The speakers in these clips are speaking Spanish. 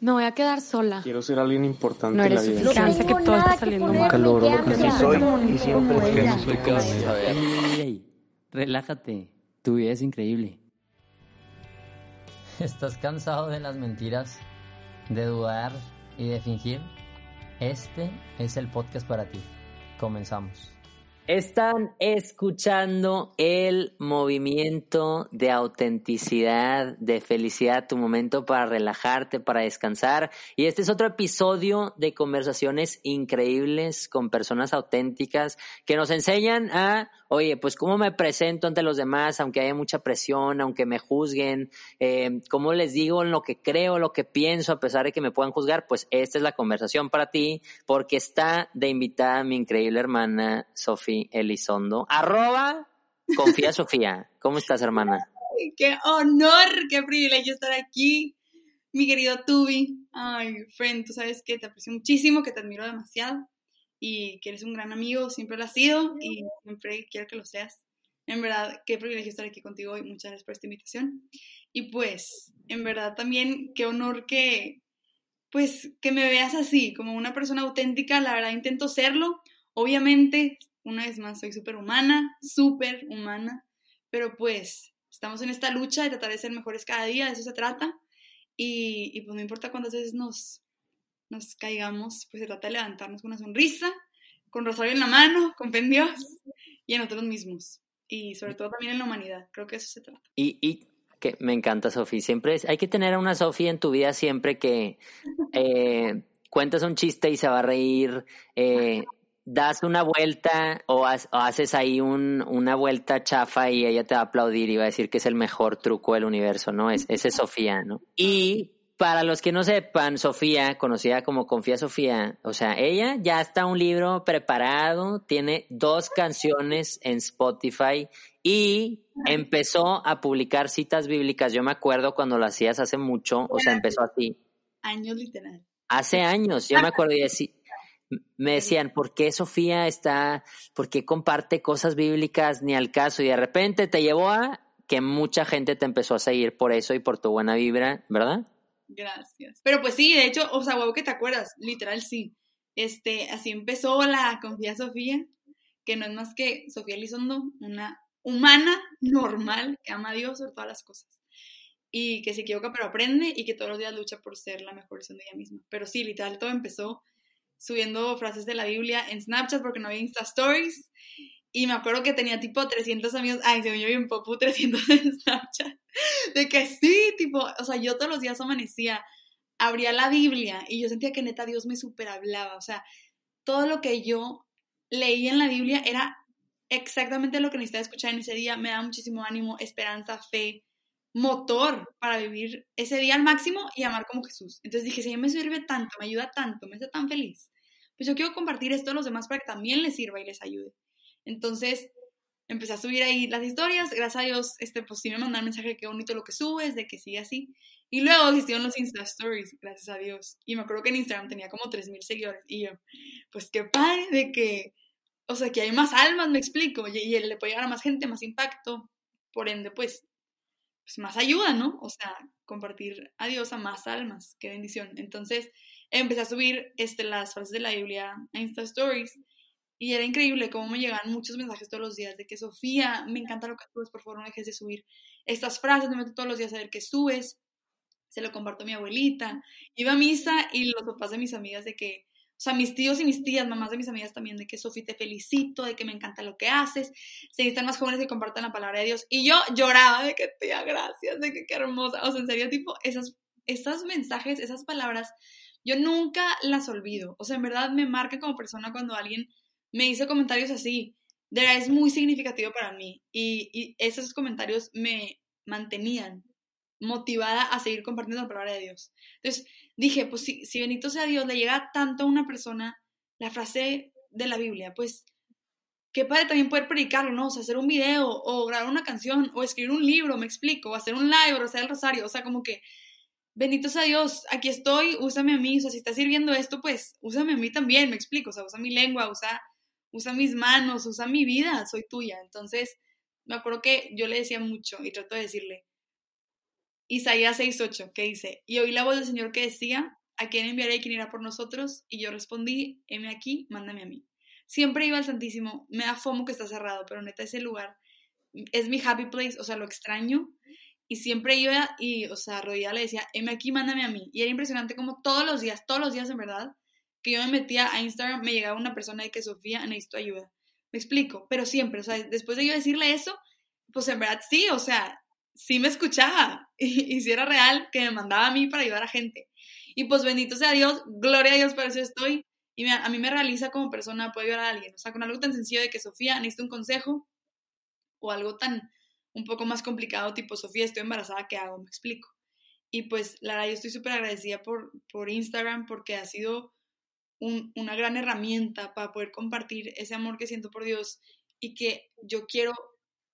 Me voy a quedar sola. Quiero ser alguien importante No en la eres vida. suficiente, que todo está saliendo mal. Nunca logro lo que sí soy y siempre es que Ey, soy relájate, tu vida es increíble. ¿Estás cansado de las mentiras, de dudar y de fingir? Este es el podcast para ti. Comenzamos. Están escuchando el movimiento de autenticidad, de felicidad, tu momento para relajarte, para descansar. Y este es otro episodio de conversaciones increíbles con personas auténticas que nos enseñan a, oye, pues cómo me presento ante los demás, aunque haya mucha presión, aunque me juzguen, eh, cómo les digo lo que creo, lo que pienso, a pesar de que me puedan juzgar, pues esta es la conversación para ti, porque está de invitada mi increíble hermana Sofía Elizondo. Arroba Confía Sofía. ¿Cómo estás, hermana? ¡Qué honor! ¡Qué privilegio estar aquí! Mi querido Tubi. Ay, friend, tú sabes que te aprecio muchísimo, que te admiro demasiado y que eres un gran amigo, siempre lo has sido y siempre quiero que lo seas. En verdad, qué privilegio estar aquí contigo hoy. Muchas gracias por esta invitación. Y pues, en verdad también, qué honor que, pues, que me veas así, como una persona auténtica. La verdad, intento serlo. Obviamente, una vez más, soy súper humana, súper humana, pero pues estamos en esta lucha de tratar de ser mejores cada día, de eso se trata. Y, y pues no importa cuántas veces nos, nos caigamos, pues se trata de levantarnos con una sonrisa, con rosario en la mano, con fe y en nosotros mismos. Y sobre todo también en la humanidad, creo que eso se trata. Y, y que me encanta, Sofía. Siempre hay que tener a una Sofía en tu vida siempre que eh, cuentas un chiste y se va a reír, eh, das una vuelta o haces ahí un, una vuelta chafa y ella te va a aplaudir y va a decir que es el mejor truco del universo, ¿no? Es, ese es Sofía, ¿no? Y para los que no sepan, Sofía, conocida como Confía Sofía, o sea, ella ya está un libro preparado, tiene dos canciones en Spotify y empezó a publicar citas bíblicas. Yo me acuerdo cuando lo hacías hace mucho, o sea, empezó así. Años literal. Hace años, yo me acuerdo y deci- me decían, ¿por qué Sofía está, por qué comparte cosas bíblicas ni al caso? Y de repente te llevó a que mucha gente te empezó a seguir por eso y por tu buena vibra, ¿verdad? Gracias. Pero pues sí, de hecho, o sea, huevo que te acuerdas, literal sí. Este, así empezó la Confía Sofía, que no es más que Sofía Elizondo, una humana normal que ama a Dios sobre todas las cosas. Y que se equivoca pero aprende y que todos los días lucha por ser la mejor versión de ella misma. Pero sí, literal, todo empezó subiendo frases de la Biblia en Snapchat porque no había Insta Stories. Y me acuerdo que tenía tipo 300 amigos. Ay, se me oyó bien popu 300 en Snapchat. De que sí, tipo, o sea, yo todos los días amanecía, abría la Biblia y yo sentía que neta Dios me super hablaba. O sea, todo lo que yo leía en la Biblia era exactamente lo que necesitaba escuchar en ese día. Me daba muchísimo ánimo, esperanza, fe, motor para vivir ese día al máximo y amar como Jesús. Entonces dije, si a mí me sirve tanto, me ayuda tanto, me hace tan feliz, pues yo quiero compartir esto a los demás para que también les sirva y les ayude. Entonces empecé a subir ahí las historias, gracias a Dios, este, pues sí me mandaron mensaje de qué bonito lo que subes, de que sigue así. Y luego existieron los Insta Stories, gracias a Dios. Y me acuerdo que en Instagram tenía como 3.000 seguidores. Y yo, pues qué padre de que, o sea, que hay más almas, me explico. Y, y le puede llegar a más gente, más impacto. Por ende, pues, pues más ayuda, ¿no? O sea, compartir a Dios a más almas. Qué bendición. Entonces, empecé a subir este, las frases de la Biblia a Insta Stories. Y era increíble cómo me llegaban muchos mensajes todos los días de que Sofía, me encanta lo que subes, por favor no dejes de subir estas frases, me meto todos los días a ver qué subes, se lo comparto a mi abuelita, iba a misa y los papás de mis amigas de que, o sea, mis tíos y mis tías, mamás de mis amigas también, de que Sofía te felicito, de que me encanta lo que haces, se necesitan más jóvenes que compartan la palabra de Dios, y yo lloraba de que tía, gracias, de que qué hermosa, o sea, en serio, tipo, esas, esos mensajes, esas palabras, yo nunca las olvido, o sea, en verdad me marca como persona cuando alguien me hizo comentarios así. De verdad es muy significativo para mí. Y, esos comentarios me mantenían motivada a seguir compartiendo la palabra de Dios. Entonces dije, pues si, si bendito sea Dios, le llega tanto a una persona la frase de la Biblia, pues qué padre también poder predicarlo, ¿no? O sea, hacer un video o grabar una canción o escribir un libro, me explico, o hacer un live o hacer el rosario, o sea, como que bendito sea Dios, aquí estoy, úsame a mí, o sea, si estás sirviendo esto, pues úsame a mí también, me explico, o sea, usa mi lengua, usa, usa mis manos, usa mi vida, soy tuya. Entonces, me acuerdo que yo le decía mucho y trato de decirle, Isaías 6.8, que dice, y oí la voz del Señor que decía, ¿a quién enviaré y quién irá por nosotros? Y yo respondí, heme aquí, mándame a mí. Siempre iba al Santísimo, me da fomo que está cerrado, pero neta ese lugar es mi happy place, o sea, lo extraño. Y siempre iba y, o sea, rodilla le decía, heme aquí, mándame a mí. Y era impresionante como todos los días, todos los días en verdad, que yo me metía a Instagram, me llegaba una persona de que Sofía, necesito ayuda. Me explico, pero siempre, o sea, después de yo decirle eso, pues en verdad sí, o sea, sí me escuchaba y, si era real que me mandaba a mí para ayudar a gente. Y pues bendito sea Dios, gloria a Dios, por eso estoy. Y a mí me realiza como persona poder ayudar a alguien. O sea, con algo tan sencillo de que Sofía necesita un consejo o algo tan un poco más complicado, tipo Sofía, estoy embarazada, ¿qué hago? Me explico. Y pues la verdad, yo estoy súper agradecida por, por Instagram porque ha sido una gran herramienta para poder compartir ese amor que siento por Dios y que yo quiero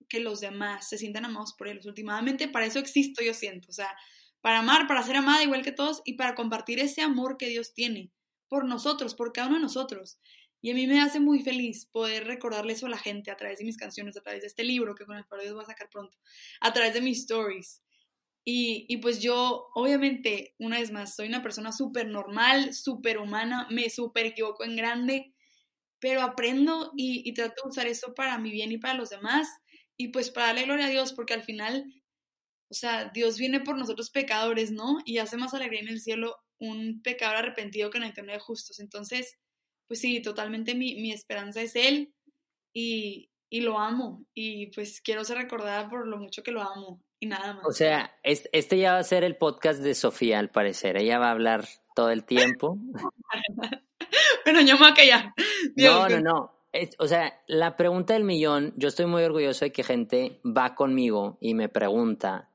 que los demás se sientan amados por Él. Últimamente para eso existo, yo siento. O sea, para amar, para ser amada igual que todos y para compartir ese amor que Dios tiene por nosotros, por cada uno de nosotros. Y a mí me hace muy feliz poder recordarle eso a la gente a través de mis canciones, a través de este libro que con el favor de Dios voy a sacar pronto, a través de mis stories. Y, y pues yo, obviamente, una vez más, soy una persona súper normal, súper humana, me súper equivoco en grande, pero aprendo y, y trato de usar eso para mi bien y para los demás y pues para darle gloria a Dios, porque al final, o sea, Dios viene por nosotros pecadores, ¿no? Y hace más alegría en el cielo un pecador arrepentido que en el eterno de justos. Entonces, pues sí, totalmente mi, mi esperanza es Él y, y, lo amo. Y pues quiero ser recordada por lo mucho que lo amo y nada más. O sea, este ya va a ser el podcast de Sofía, al parecer. Ella va a hablar todo el tiempo. Pero yo me voy a callar. no, no, no o sea, la pregunta del millón, yo estoy muy orgulloso de que gente va conmigo y me pregunta,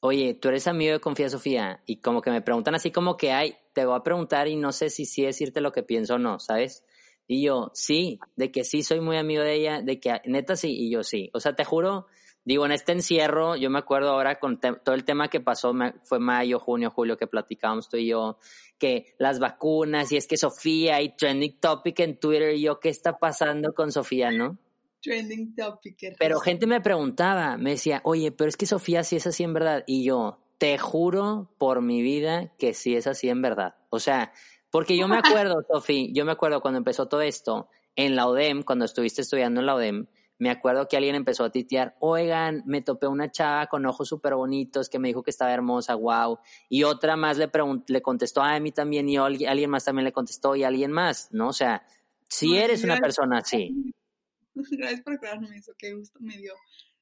oye, tú eres amigo de Confía Sofía, y como que me preguntan así como que, ay, te voy a preguntar y no sé si sí decirte lo que pienso o no, ¿sabes? Y yo, sí, de que sí soy muy amigo de ella, de que neta sí, y yo sí. O sea, te juro, digo, en este encierro, yo me acuerdo ahora con todo el tema que pasó, fue mayo, junio, julio que platicábamos tú y yo, que las vacunas y es que Sofía y trending topic en Twitter y yo, ¿qué está pasando con Sofía, no? Trending topic. Pero gente me preguntaba, me decía, oye, pero es que Sofía sí es así en verdad. Y yo, te juro por mi vida que sí es así en verdad. O sea, porque yo me acuerdo, Sofía, yo me acuerdo cuando empezó todo esto, en la ODEM, cuando estuviste estudiando en la ODEM, me acuerdo que alguien empezó a titear, oigan, me topé una chava con ojos súper bonitos que me dijo que estaba hermosa, wow. Y otra más le, le contestó a mí también y alguien más también le contestó y alguien más, ¿no? O sea, si eres una persona así. Gracias por aclararme eso, qué gusto me dio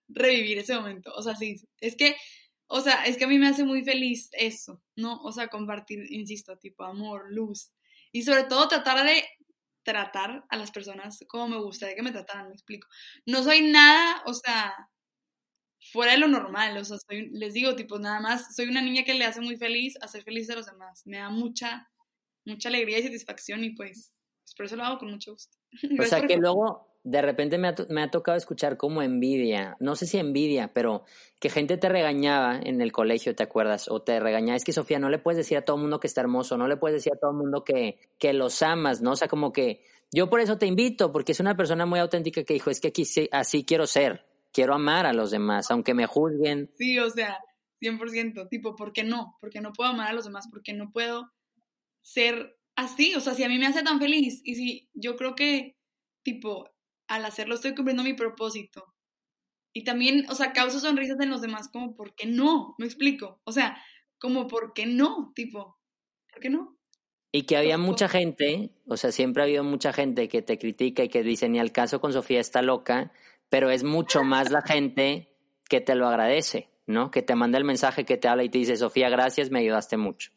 revivir ese momento. O sea, sí, es que, o sea, es que a mí me hace muy feliz eso, ¿no? O sea, compartir, insisto, tipo amor, luz. Y sobre todo tratar de tratar a las personas como me gustaría que me trataran, me explico. No soy nada, o sea, fuera de lo normal, o sea, les digo, tipo, nada más, soy una niña que le hace muy feliz hacer feliz a los demás. Me da mucha, mucha alegría y satisfacción y pues, pues por eso lo hago con mucho gusto. O sea, que luego de repente me ha, tocado escuchar como envidia, no sé si envidia, pero que gente te regañaba en el colegio, ¿te acuerdas? O te regañaba, es que Sofía, no le puedes decir a todo el mundo que está hermoso, no le puedes decir a todo el mundo que, que los amas, ¿no? O sea, como que yo por eso te invito, porque es una persona muy auténtica que dijo, es que aquí así quiero ser, quiero amar a los demás, aunque me juzguen. Sí, o sea, 100%, tipo, ¿por qué no? Porque no puedo amar a los demás, porque no puedo ser así, o sea, si a mí me hace tan feliz y si yo creo que, tipo, al hacerlo estoy cumpliendo mi propósito. Y también, o sea, causo sonrisas en los demás, como, ¿por qué no? Me explico. O sea, como, ¿por qué no? Tipo, ¿por qué no? Y que había mucha gente, o sea, siempre ha habido mucha gente que te critica y que dice, ni al caso con Sofía está loca, pero es mucho más la gente que te lo agradece, ¿no? Que te manda el mensaje, que te habla y te dice, Sofía, gracias, me ayudaste mucho.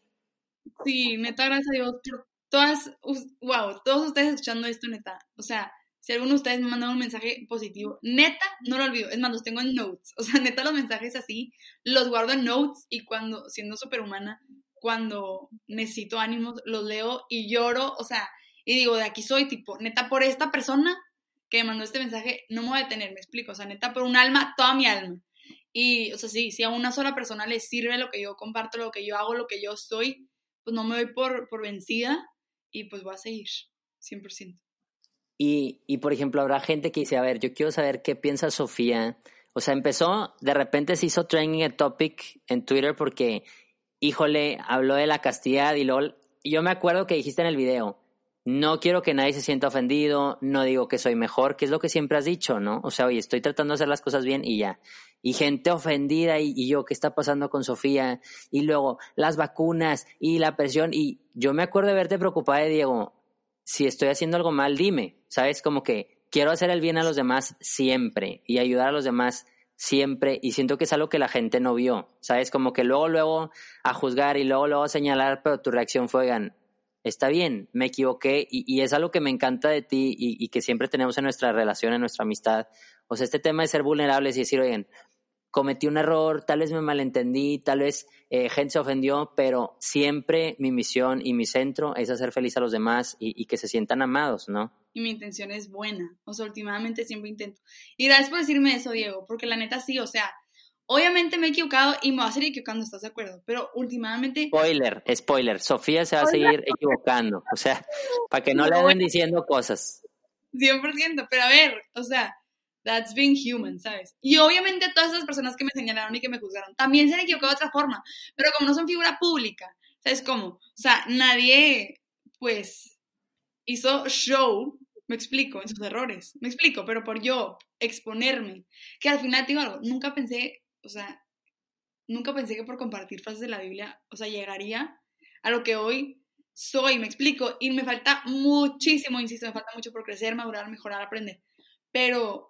Sí, neta, gracias a Dios por todas, wow, todos ustedes escuchando esto, neta. O sea, Si alguno de ustedes me manda un mensaje positivo, neta, no lo olvido. Es más, los tengo en notes. O sea, neta, los mensajes así, los guardo en notes y cuando, siendo superhumana, cuando necesito ánimos, los leo y lloro. O sea, y digo, de aquí soy, tipo, neta, por esta persona que me mandó este mensaje, no me voy a detener, me explico. O sea, neta, por un alma, toda mi alma. Y, o sea, sí, si a una sola persona le sirve lo que yo comparto, lo que yo hago, lo que yo soy, pues no me doy por, por vencida y pues voy a seguir, 100%. Y, y, por ejemplo, habrá gente que dice, a ver, yo quiero saber qué piensa Sofía. O sea, empezó, de repente se hizo trending a topic en Twitter porque, híjole, habló de la castidad y luego, yo me acuerdo que dijiste en el video, no quiero que nadie se sienta ofendido, no digo que soy mejor, que es lo que siempre has dicho, ¿no? O sea, oye, estoy tratando de hacer las cosas bien y ya. Y gente ofendida y, yo, ¿qué está pasando con Sofía? Y luego las vacunas y la presión. Y yo me acuerdo de verte preocupada, Diego, si estoy haciendo algo mal, dime, ¿sabes? Como que quiero hacer el bien a los demás siempre y ayudar a los demás siempre y siento que es algo que la gente no vio, ¿sabes? Como que luego, luego a juzgar y luego, luego a señalar, pero tu reacción fue, oigan, está bien, me equivoqué y, es algo que me encanta de ti y, que siempre tenemos en nuestra relación, en nuestra amistad. O sea, este tema de ser vulnerables y decir, oigan, cometí un error, tal vez me malentendí, tal vez eh, gente se ofendió, pero siempre mi misión y mi centro es hacer feliz a los demás y, que se sientan amados, ¿no? Y mi intención es buena, o sea, últimamente siempre intento. Y gracias por decirme eso, Diego, porque la neta sí, o sea, Obviamente me he equivocado y me voy a seguir equivocando, ¿estás de acuerdo? Pero últimamente... Spoiler, spoiler. Sofía se va a seguir equivocando. O sea, para que no, le vayan diciendo cosas. 100%, pero a ver, o sea, that's being human, ¿sabes? Y obviamente todas esas personas que me señalaron y que me juzgaron también se han equivocado de otra forma, pero como no son figura pública, ¿sabes cómo? O sea, nadie, pues, hizo show, me explico, en sus errores, me explico, pero por yo exponerme, que al final digo algo, nunca pensé o sea, nunca pensé que por compartir frases de la Biblia, o sea, llegaría a lo que hoy soy, me explico, y me falta muchísimo, insisto, me falta mucho por crecer, madurar, mejorar, aprender, pero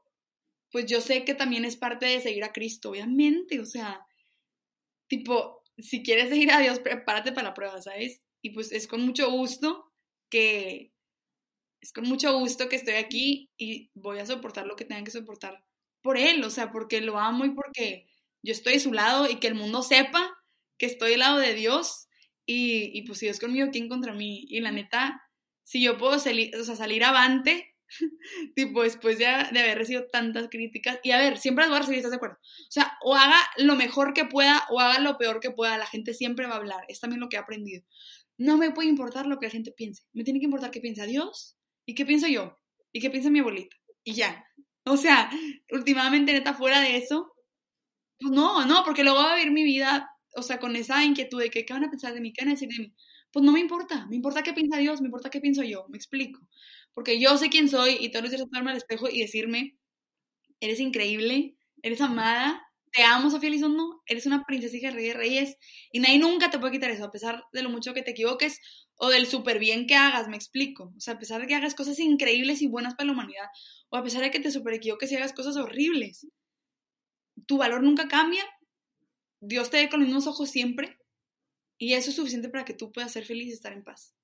pues yo sé que también es parte de seguir a Cristo, obviamente, o sea, tipo, si quieres seguir a Dios, prepárate para la prueba, ¿sabes? Y pues es con mucho gusto que, es con mucho gusto que estoy aquí y voy a soportar lo que tenga que soportar por Él, o sea, porque lo amo y porque yo estoy a su lado y que el mundo sepa que estoy al lado de Dios y, y pues si Dios conmigo, ¿quién contra mí? Y la neta, si yo puedo salir, o sea, salir avante, tipo después de, de haber recibido tantas críticas, y a ver, siempre las voy a recibir, ¿estás de acuerdo? O sea, o haga lo mejor que pueda o haga lo peor que pueda, la gente siempre va a hablar, es también lo que he aprendido. No me puede importar lo que la gente piense, me tiene que importar qué piensa Dios y qué pienso yo y qué piensa mi abuelita, y ya. O sea, últimamente, neta, fuera de eso, pues no, no, porque luego voy a vivir mi vida, o sea, con esa inquietud de que qué van a pensar de mí, qué van a decir de mí. Pues no me importa, me importa qué piensa Dios, me importa qué pienso yo, me explico. Porque yo sé quién soy y los días pararme al espejo y decirme, eres increíble, eres amada, te amo, Sofía Lizondo, eres una princesa hija de rey de reyes y nadie nunca te puede quitar eso, a pesar de lo mucho que te equivoques o del súper bien que hagas, me explico. O sea, a pesar de que hagas cosas increíbles y buenas para la humanidad, o a pesar de que te súper equivoques y hagas cosas horribles tu valor nunca cambia, Dios te ve con los mismos ojos siempre y eso es suficiente para que tú puedas ser feliz y estar en paz.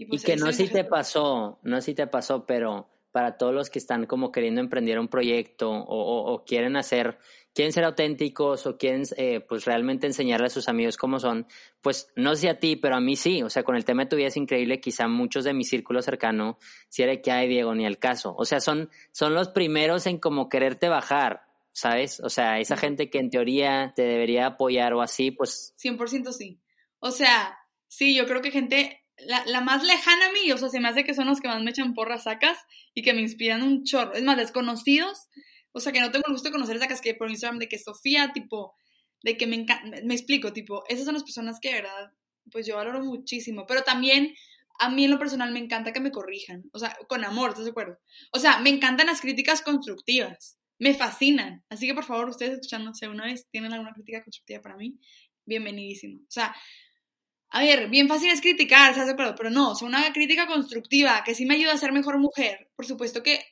Y, pues que no si te pasó, no si te pasó, pero para todos los que están como queriendo emprender un proyecto o, quieren hacer, quieren ser auténticos o quieren eh, pues realmente enseñarle a sus amigos cómo son, pues no sé a ti, pero a mí sí, o sea, con el tema de tu vida es increíble, quizá muchos de mi círculo cercano, si era que hay Diego ni el caso, o sea, son, son los primeros en como quererte bajar, ¿sabes? O sea, esa gente que en teoría te debería apoyar o así, pues... 100% sí. O sea, sí, yo creo que gente, la, la, más lejana a mí, o sea, se me hace que son los que más me echan porras sacas y que me inspiran un chorro. Es más, desconocidos, o sea, que no tengo el gusto de conocer esa que por Instagram, de que Sofía, tipo, de que me encanta, me explico, tipo, esas son las personas que de verdad, pues yo valoro muchísimo, pero también a mí en lo personal me encanta que me corrijan, o sea, con amor, ¿estás de acuerdo? O sea, me encantan las críticas constructivas me fascinan. Así que por favor, ustedes escuchándose una vez tienen alguna crítica constructiva para mí, bienvenidísimo. O sea, a ver, bien fácil es criticar, ¿estás de acuerdo? Pero no, o sea, una crítica constructiva que sí me ayuda a ser mejor mujer, por supuesto que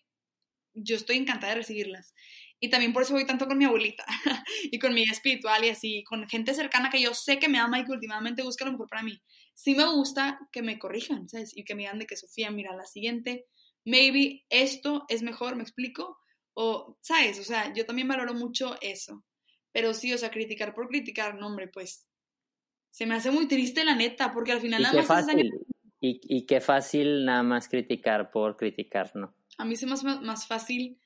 yo estoy encantada de recibirlas. Y también por eso voy tanto con mi abuelita y con mi espiritual y así, con gente cercana que yo sé que me ama y que últimamente busca lo mejor para mí. Sí me gusta que me corrijan, ¿sabes? Y que me digan de que Sofía, mira, la siguiente maybe esto es mejor, ¿me explico? O, ¿sabes? O sea, yo también valoro mucho eso. Pero sí, o sea, criticar por criticar, no, hombre, pues se me hace muy triste la neta, porque al final y nada qué más fácil, y, y qué fácil nada más criticar por criticar, ¿no? a mí se me hace más, más fácil,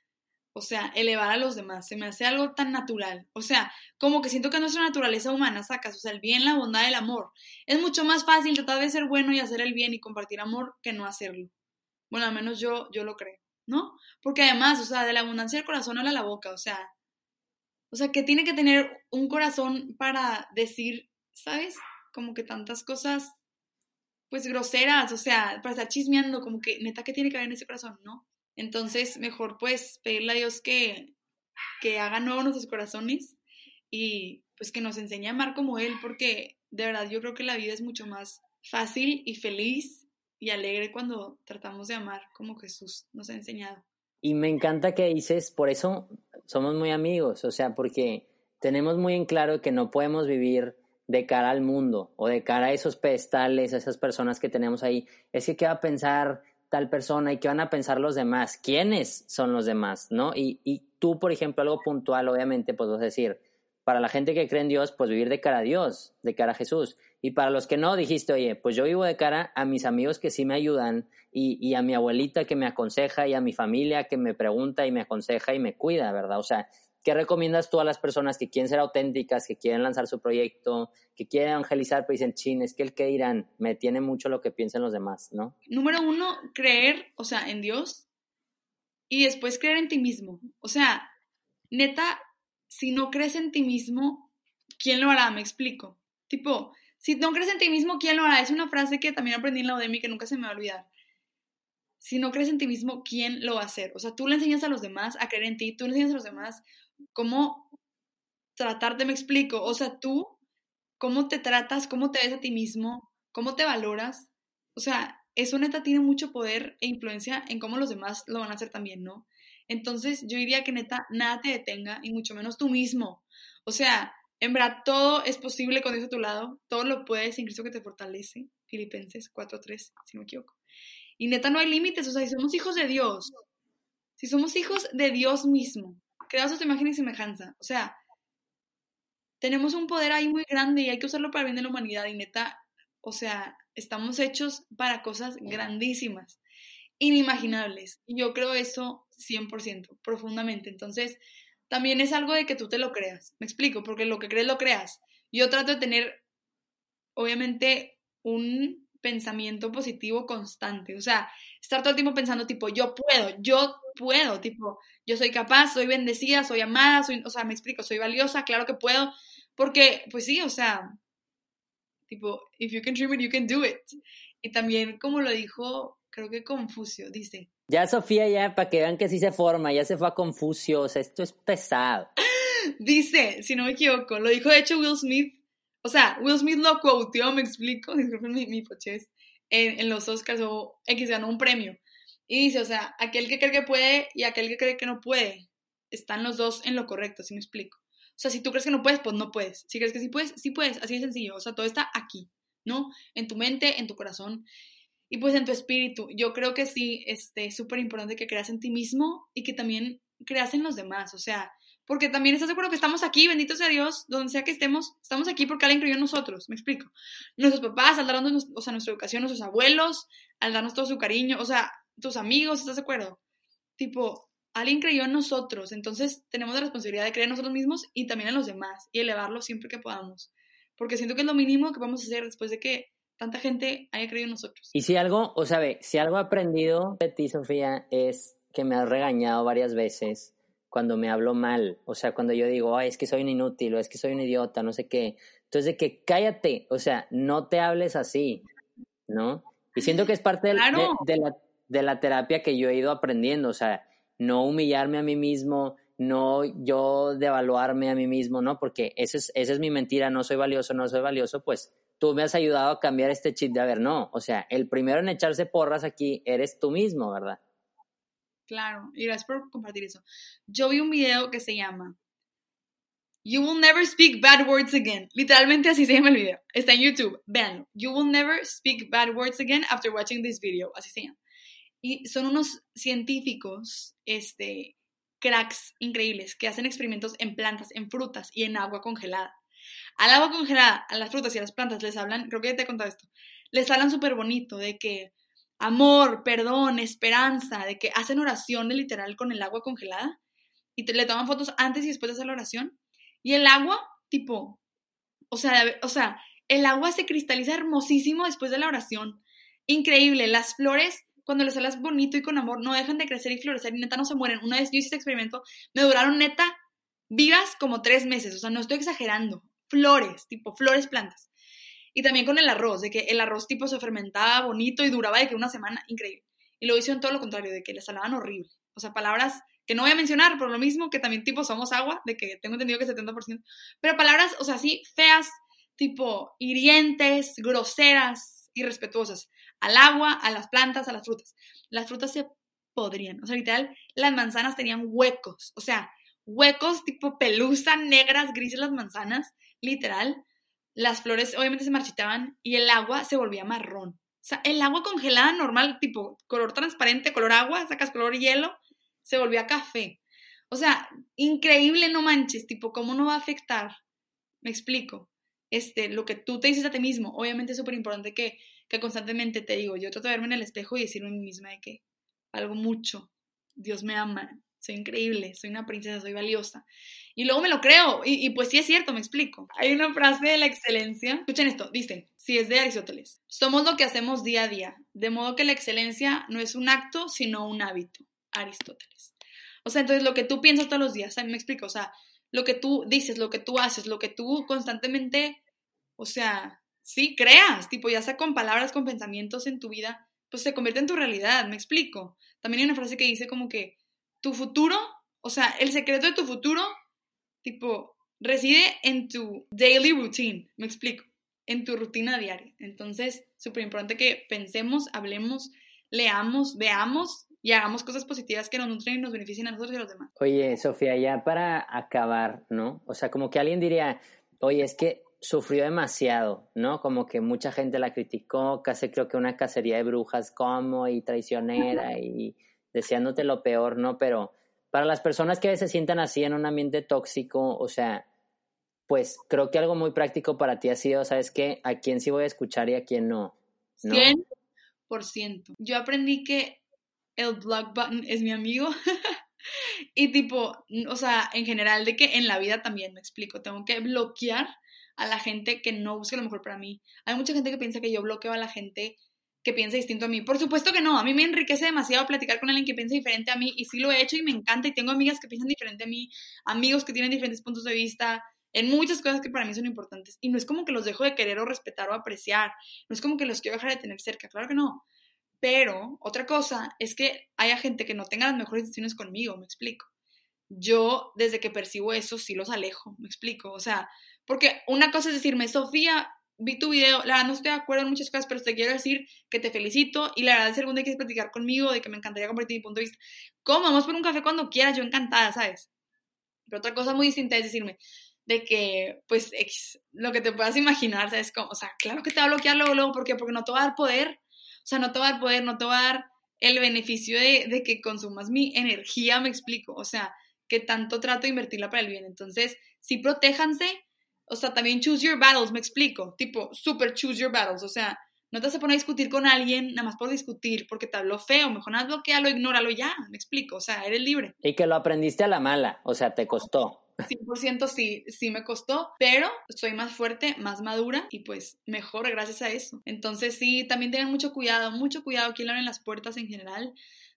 o sea, elevar a los demás, se me hace algo tan natural, o sea, como que siento que es nuestra naturaleza humana, sacas, o sea, el bien, la bondad, el amor. Es mucho más fácil tratar de ser bueno y hacer el bien y compartir amor que no hacerlo. Bueno, al menos yo, yo lo creo, ¿no? Porque además, o sea, de la abundancia del corazón habla la boca, o sea, o sea, que tiene que tener un corazón para decir, ¿sabes? Como que tantas cosas, pues groseras, o sea, para estar chismeando, como que neta que tiene que haber en ese corazón, ¿no? Entonces, mejor pues pedirle a Dios que, que haga nuevo nuestros corazones y pues que nos enseñe a amar como Él, porque de verdad yo creo que la vida es mucho más fácil y feliz y alegre cuando tratamos de amar como Jesús nos ha enseñado. Y me encanta que dices, por eso somos muy amigos, o sea, porque tenemos muy en claro que no podemos vivir de cara al mundo o de cara a esos pedestales, a esas personas que tenemos ahí. Es que qué va a pensar tal persona y qué van a pensar los demás, quiénes son los demás, ¿no? Y, y tú, por ejemplo, algo puntual, obviamente, pues vas a decir, para la gente que cree en Dios, pues vivir de cara a Dios, de cara a Jesús. Y para los que no, dijiste, oye, pues yo vivo de cara a mis amigos que sí me ayudan y, y, a mi abuelita que me aconseja y a mi familia que me pregunta y me aconseja y me cuida, ¿verdad? O sea, ¿qué recomiendas tú a las personas que quieren ser auténticas, que quieren lanzar su proyecto, que quieren evangelizar, pero dicen, chin, es que el que dirán me tiene mucho lo que piensan los demás, ¿no? Número uno, creer, o sea, en Dios y después creer en ti mismo. O sea, neta, si no crees en ti mismo, ¿quién lo hará? Me explico. Tipo, si no crees en ti mismo, ¿quién lo hará? Es una frase que también aprendí en la Udemy que nunca se me va a olvidar. Si no crees en ti mismo, ¿quién lo va a hacer? O sea, tú le enseñas a los demás a creer en ti, tú le enseñas a los demás cómo tratarte, me explico. O sea, tú, cómo te tratas, cómo te ves a ti mismo, cómo te valoras. O sea, eso neta tiene mucho poder e influencia en cómo los demás lo van a hacer también, ¿no? Entonces, yo diría que neta, nada te detenga, y mucho menos tú mismo. O sea, en verdad, todo es posible con Dios a tu lado, todo lo puedes, incluso que te fortalece. Filipenses 4.3, si no me equivoco. Y neta, no hay límites, o sea, si somos hijos de Dios, si somos hijos de Dios mismo, creados a su imagen y semejanza, o sea, tenemos un poder ahí muy grande y hay que usarlo para el bien de la humanidad. Y neta, o sea, estamos hechos para cosas grandísimas, inimaginables. Y yo creo eso 100%, profundamente. Entonces, también es algo de que tú te lo creas. Me explico, porque lo que crees lo creas. Yo trato de tener, obviamente, un pensamiento positivo constante. O sea, estar todo el tiempo pensando, tipo, yo puedo, yo puedo, tipo, yo soy capaz, soy bendecida, soy amada, soy, o sea, me explico, soy valiosa, claro que puedo. Porque, pues sí, o sea, tipo, if you can dream it, you can do it. Y también, como lo dijo, creo que Confucio, dice. Ya Sofía, ya, para que vean que sí se forma, ya se fue a Confucio, o sea, esto es pesado. Dice, si no me equivoco, lo dijo de hecho Will Smith, o sea, Will Smith lo quoteó, me explico, disculpen mi, mi en los Oscars o X ganó un premio. Y dice, o sea, aquel que cree que puede y aquel que cree que no puede, están los dos en lo correcto, si me explico. O sea, si tú crees que no puedes, pues no puedes. Si crees que sí puedes, sí puedes. Así de sencillo. O sea, todo está aquí, ¿no? En tu mente, en tu corazón y pues en tu espíritu. Yo creo que sí, este, es súper importante que creas en ti mismo y que también creas en los demás. O sea, porque también estás de acuerdo que estamos aquí, bendito sea Dios, donde sea que estemos, estamos aquí porque alguien creyó en nosotros, me explico. Nuestros papás, al darnos, o sea, nuestra educación, nuestros abuelos, al darnos todo su cariño, o sea, tus amigos, ¿estás de acuerdo? Tipo, alguien creyó en nosotros, entonces tenemos la responsabilidad de creer en nosotros mismos y también en los demás y elevarlo siempre que podamos. Porque siento que es lo mínimo que vamos a hacer después de que tanta gente haya creído en nosotros. Y si algo, o sea, ve, si algo he aprendido de ti, Sofía, es que me has regañado varias veces cuando me hablo mal, o sea, cuando yo digo, ay, es que soy un inútil, o es que soy un idiota, no sé qué. Entonces, de que cállate, o sea, no te hables así, ¿no? Y siento que es parte del, Claro. de, de la, de la terapia que yo he ido aprendiendo, o sea, no humillarme a mí mismo, no yo devaluarme a mí mismo, ¿no? Porque esa es, esa es mi mentira, no soy valioso, no soy valioso, pues tú me has ayudado a cambiar este chip de, a ver, no, o sea, el primero en echarse porras aquí eres tú mismo, ¿verdad? Claro, y gracias por compartir eso. Yo vi un video que se llama You will never speak bad words again. Literalmente así se llama el video. Está en YouTube, véanlo. You will never speak bad words again after watching this video. Así se llama. Y son unos científicos, este, cracks increíbles, que hacen experimentos en plantas, en frutas y en agua congelada. Al agua congelada, a las frutas y a las plantas les hablan, creo que ya te he contado esto, les hablan súper bonito de que amor, perdón, esperanza, de que hacen oración literal con el agua congelada y te, le toman fotos antes y después de hacer la oración. Y el agua, tipo, o sea, o sea, el agua se cristaliza hermosísimo después de la oración. Increíble. Las flores, cuando les hablas bonito y con amor, no dejan de crecer y florecer y neta no se mueren. Una vez yo hice este experimento, me duraron neta vivas como tres meses. O sea, no estoy exagerando. Flores, tipo flores, plantas. Y también con el arroz, de que el arroz tipo se fermentaba bonito y duraba de que una semana, increíble. Y lo hicieron todo lo contrario, de que les hablaban horrible. O sea, palabras que no voy a mencionar por lo mismo, que también tipo somos agua, de que tengo entendido que 70%, pero palabras, o sea, sí, feas, tipo hirientes, groseras, irrespetuosas, al agua, a las plantas, a las frutas. Las frutas se podrían, o sea, literal, las manzanas tenían huecos, o sea, huecos tipo pelusa, negras, grises las manzanas, literal. Las flores obviamente se marchitaban y el agua se volvía marrón. O sea, el agua congelada normal, tipo color transparente, color agua, sacas color hielo, se volvía café. O sea, increíble, no manches, tipo, ¿cómo no va a afectar? Me explico. Este, lo que tú te dices a ti mismo, obviamente es súper importante que, que constantemente te digo, yo trato de verme en el espejo y decirme a mí misma de que algo mucho, Dios me ama, soy increíble, soy una princesa, soy valiosa. Y luego me lo creo, y, pues sí es cierto, me explico. Hay una frase de la excelencia, escuchen esto, dice, si es de Aristóteles, somos lo que hacemos día a día, de modo que la excelencia no es un acto, sino un hábito. Aristóteles. O sea, entonces lo que tú piensas todos los días, me explico, o sea, lo que tú dices, lo que tú haces, lo que tú constantemente, o sea, sí, creas, tipo, ya sea con palabras, con pensamientos en tu vida, pues se convierte en tu realidad, me explico. También hay una frase que dice como que tu futuro, o sea, el secreto de tu futuro, tipo, reside en tu daily routine, me explico, en tu rutina diaria. Entonces, súper importante que pensemos, hablemos, leamos, veamos y hagamos cosas positivas que nos nutren y nos beneficien a nosotros y a los demás. Oye, Sofía, ya para acabar, ¿no? O sea, como que alguien diría, oye, es que sufrió demasiado, ¿no? Como que mucha gente la criticó, casi creo que una cacería de brujas como y traicionera y deseándote lo peor, ¿no? Pero para las personas que se sientan así en un ambiente tóxico, o sea, pues creo que algo muy práctico para ti ha sido, ¿sabes qué? A quién sí voy a escuchar y a quién no. ¿no? 100%. Yo aprendí que el block button es mi amigo. y tipo, o sea, en general de que en la vida también me explico, tengo que bloquear a la gente que no busque lo mejor para mí. Hay mucha gente que piensa que yo bloqueo a la gente que piensa distinto a mí. Por supuesto que no, a mí me enriquece demasiado platicar con alguien que piensa diferente a mí y sí lo he hecho y me encanta y tengo amigas que piensan diferente a mí, amigos que tienen diferentes puntos de vista, en muchas cosas que para mí son importantes. Y no es como que los dejo de querer o respetar o apreciar, no es como que los quiero dejar de tener cerca, claro que no. Pero otra cosa es que haya gente que no tenga las mejores decisiones conmigo, me explico. Yo, desde que percibo eso, sí los alejo, me explico. O sea, porque una cosa es decirme, Sofía, vi tu video, la verdad no estoy de acuerdo en muchas cosas, pero te quiero decir que te felicito y la verdad es algún día quieres platicar conmigo, de que me encantaría compartir mi punto de vista. ¿Cómo? Vamos por un café cuando quieras, yo encantada, ¿sabes? Pero otra cosa muy distinta es decirme, de que, pues, lo que te puedas imaginar, ¿sabes? Como, o sea, claro que te va a bloquear luego, luego, ¿por qué? Porque no te va a dar poder o sea, no te va a dar poder, no te va a dar el beneficio de, de que consumas mi energía, me explico. O sea, que tanto trato de invertirla para el bien. Entonces, sí, protéjanse. O sea, también choose your battles, me explico. Tipo, super choose your battles. O sea, no te vas a poner a discutir con alguien nada más por discutir, porque te habló feo. Mejor nada bloquealo, ignóralo ya. Me explico. O sea, eres libre. Y que lo aprendiste a la mala. O sea, te costó. 100% sí, sí me costó, pero soy más fuerte, más madura y pues mejor gracias a eso. Entonces sí, también tengan mucho cuidado, mucho cuidado quien le abren las puertas en general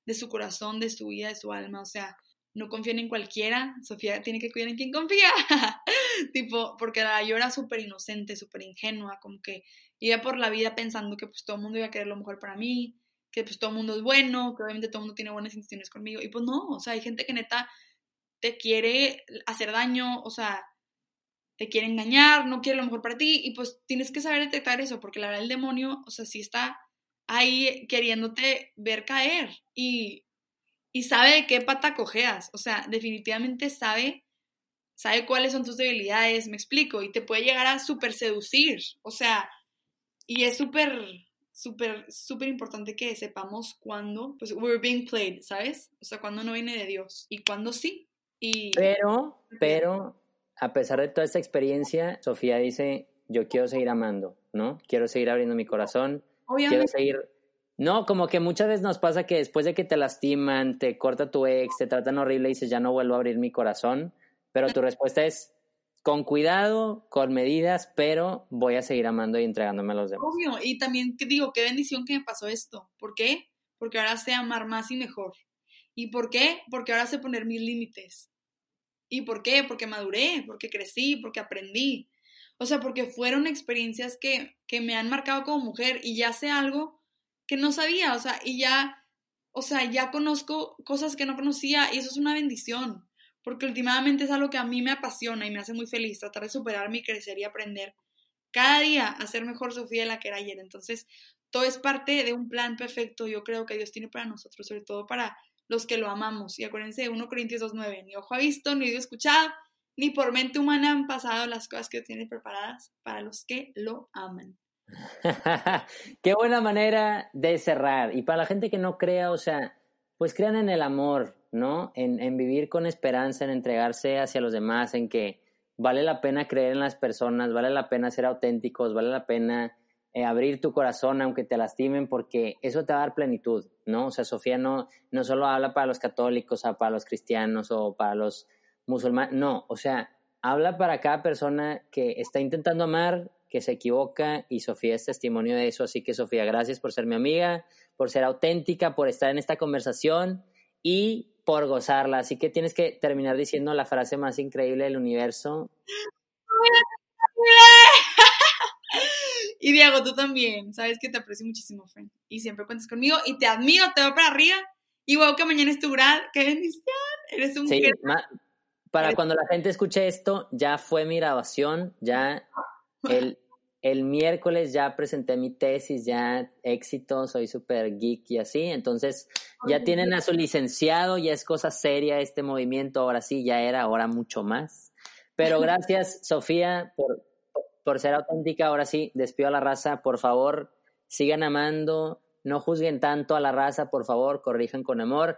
de su corazón, de su vida, de su alma, o sea, no confíen en cualquiera, Sofía tiene que cuidar en quien confía, tipo, porque yo era súper inocente, súper ingenua, como que iba por la vida pensando que pues todo el mundo iba a querer lo mejor para mí, que pues todo el mundo es bueno, que obviamente todo el mundo tiene buenas intenciones conmigo, y pues no, o sea, hay gente que neta te quiere hacer daño, o sea, te quiere engañar, no quiere lo mejor para ti y pues tienes que saber detectar eso porque la verdad el demonio, o sea, sí está ahí queriéndote ver caer. Y, y sabe de qué pata cojeas, o sea, definitivamente sabe, sabe cuáles son tus debilidades, me explico, y te puede llegar a súper seducir, o sea, y es súper, súper, súper importante que sepamos cuándo, pues, we're being played, ¿sabes? O sea, cuándo no viene de Dios y cuándo sí. Y... Pero, pero, a pesar de toda esta experiencia, Sofía dice, yo quiero seguir amando, ¿no? Quiero seguir abriendo mi corazón, quiero seguir... No, como que muchas veces nos pasa que después de que te lastiman, te corta tu ex, te tratan horrible y dices, ya no vuelvo a abrir mi corazón, pero tu respuesta es, con cuidado, con medidas, pero voy a seguir amando y entregándome a los demás. Obvio, y también digo, qué bendición que me pasó esto. ¿Por qué? Porque ahora sé amar más y mejor. ¿Y por qué? Porque ahora sé poner mis límites. ¿Y por qué? Porque maduré, porque crecí, porque aprendí. O sea, porque fueron experiencias que, que me han marcado como mujer y ya sé algo que no sabía, o sea, y ya, o sea, ya conozco cosas que no conocía y eso es una bendición porque últimamente es algo que a mí me apasiona y me hace muy feliz, tratar de superarme y crecer y aprender cada día a ser mejor Sofía de la que era ayer. Entonces, todo es parte de un plan perfecto, yo creo que Dios tiene para nosotros, sobre todo para los que lo amamos. Y acuérdense de 1 Corintios 2.9, ni ojo ha visto, ni oído escuchado, ni por mente humana han pasado las cosas que tiene preparadas para los que lo aman. Qué buena manera de cerrar. Y para la gente que no crea, o sea, pues crean en el amor, ¿no? En, vivir con esperanza, en entregarse hacia los demás, en que vale la pena creer en las personas, vale la pena ser auténticos, vale la pena eh, abrir tu corazón aunque te lastimen, porque eso te va a dar plenitud, ¿no? O sea, Sofía no, no solo habla para los católicos, o para los cristianos o para los musulmanes, no, o sea, habla para cada persona que está intentando amar, que se equivoca y Sofía es testimonio de eso, así que Sofía, gracias por ser mi amiga, por ser auténtica, por estar en esta conversación y por gozarla. Así que tienes que terminar diciendo la frase más increíble del universo. Y Diego, tú también. Sabes que te aprecio muchísimo, friend. Y siempre cuentas conmigo y te admiro, te voy para arriba. Y wow, que mañana es tu grad. ¡Qué bendición! Eres un sí, Para cuando la gente escuche esto, ya fue mi grabación, ya el, el miércoles ya presenté mi tesis, ya éxito, soy súper geek y así. Entonces, ya tienen a su licenciado, ya es cosa seria este movimiento. Ahora sí, ya era, ahora mucho más. Pero gracias, Sofía, por, por ser auténtica. Ahora sí, despido a la raza. Por favor, sigan amando. No juzguen tanto a la raza, por favor, corrijan con amor.